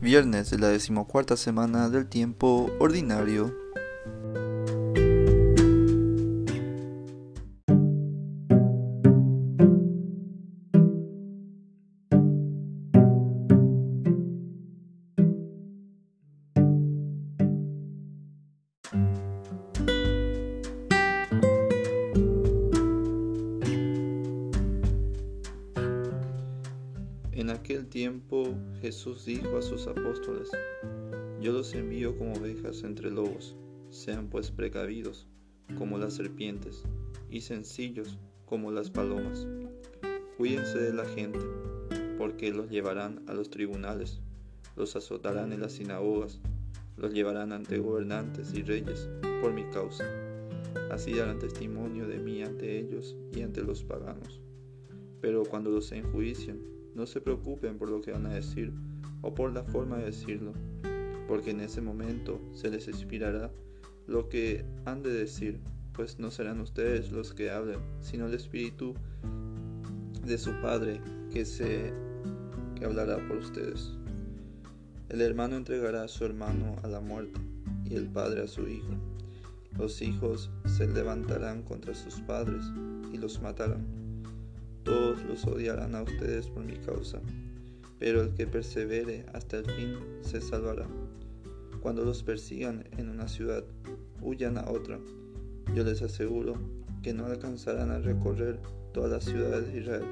viernes de la decimocuarta semana del tiempo ordinario. Tiempo Jesús dijo a sus apóstoles, Yo los envío como ovejas entre lobos, sean pues precavidos como las serpientes y sencillos como las palomas. Cuídense de la gente, porque los llevarán a los tribunales, los azotarán en las sinagogas, los llevarán ante gobernantes y reyes por mi causa. Así darán testimonio de mí ante ellos y ante los paganos. Pero cuando los enjuicien, no se preocupen por lo que van a decir o por la forma de decirlo, porque en ese momento se les inspirará lo que han de decir, pues no serán ustedes los que hablen, sino el Espíritu de su Padre que se que hablará por ustedes. El hermano entregará a su hermano a la muerte y el padre a su hijo. Los hijos se levantarán contra sus padres y los matarán todos los odiarán a ustedes por mi causa, pero el que persevere hasta el fin se salvará. Cuando los persigan en una ciudad, huyan a otra. Yo les aseguro que no alcanzarán a recorrer todas las ciudades de Israel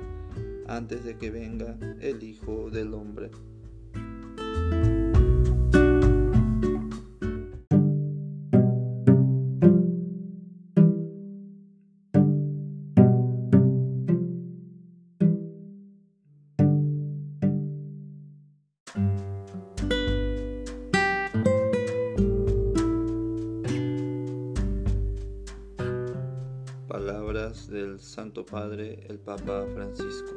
antes de que venga el Hijo del Hombre. Del Santo Padre el Papa Francisco.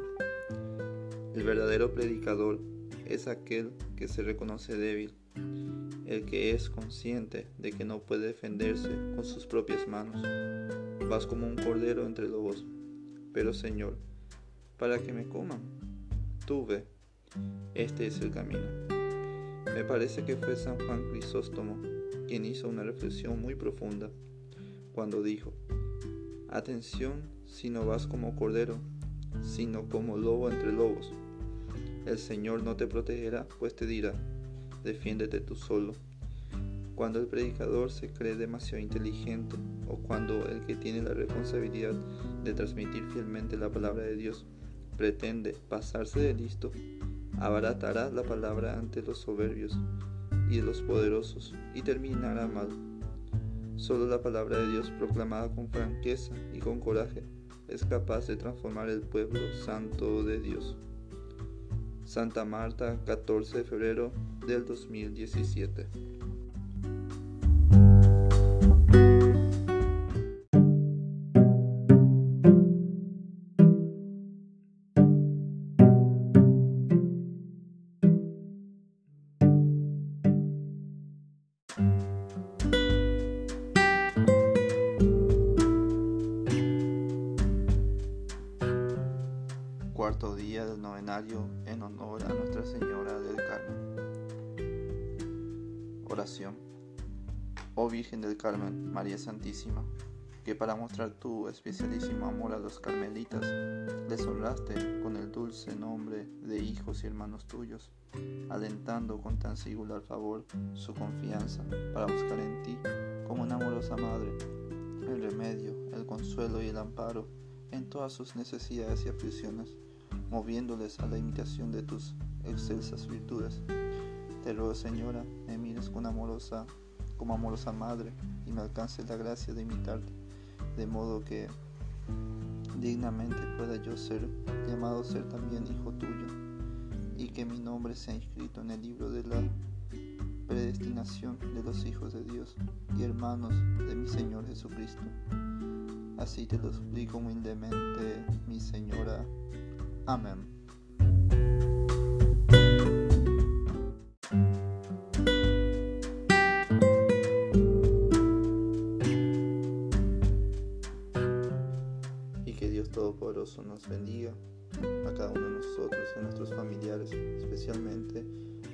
El verdadero predicador es aquel que se reconoce débil, el que es consciente de que no puede defenderse con sus propias manos. Vas como un cordero entre lobos, pero Señor, para que me coman, tú ve, este es el camino. Me parece que fue San Juan Crisóstomo quien hizo una reflexión muy profunda cuando dijo, Atención si no vas como cordero, sino como lobo entre lobos. El Señor no te protegerá, pues te dirá, defiéndete tú solo. Cuando el predicador se cree demasiado inteligente o cuando el que tiene la responsabilidad de transmitir fielmente la palabra de Dios pretende pasarse de listo, abaratará la palabra ante los soberbios y los poderosos y terminará mal. Solo la palabra de Dios proclamada con franqueza y con coraje es capaz de transformar el pueblo santo de Dios. Santa Marta, 14 de febrero del 2017. Cuarto día del novenario en honor a Nuestra Señora del Carmen. Oración. Oh Virgen del Carmen, María Santísima, que para mostrar tu especialísimo amor a los carmelitas, les honraste con el dulce nombre de hijos y hermanos tuyos, alentando con tan singular favor su confianza para buscar en ti, como una amorosa madre, el remedio, el consuelo y el amparo en todas sus necesidades y aflicciones moviéndoles a la imitación de tus excelsas virtudes. Te ruego, Señora, me mires con amorosa, como amorosa madre y me alcance la gracia de imitarte, de modo que dignamente pueda yo ser llamado a ser también hijo tuyo y que mi nombre sea inscrito en el libro de la predestinación de los hijos de Dios y hermanos de mi Señor Jesucristo. Así te lo suplico humildemente, mi Señora. Amén. Y que Dios Todopoderoso nos bendiga a cada uno de nosotros, a nuestros familiares, especialmente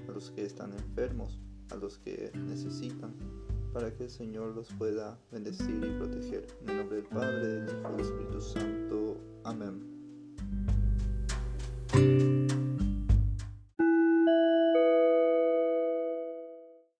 a los que están enfermos, a los que necesitan, para que el Señor los pueda bendecir y proteger. En el nombre del Padre, del Hijo y del Espíritu Santo.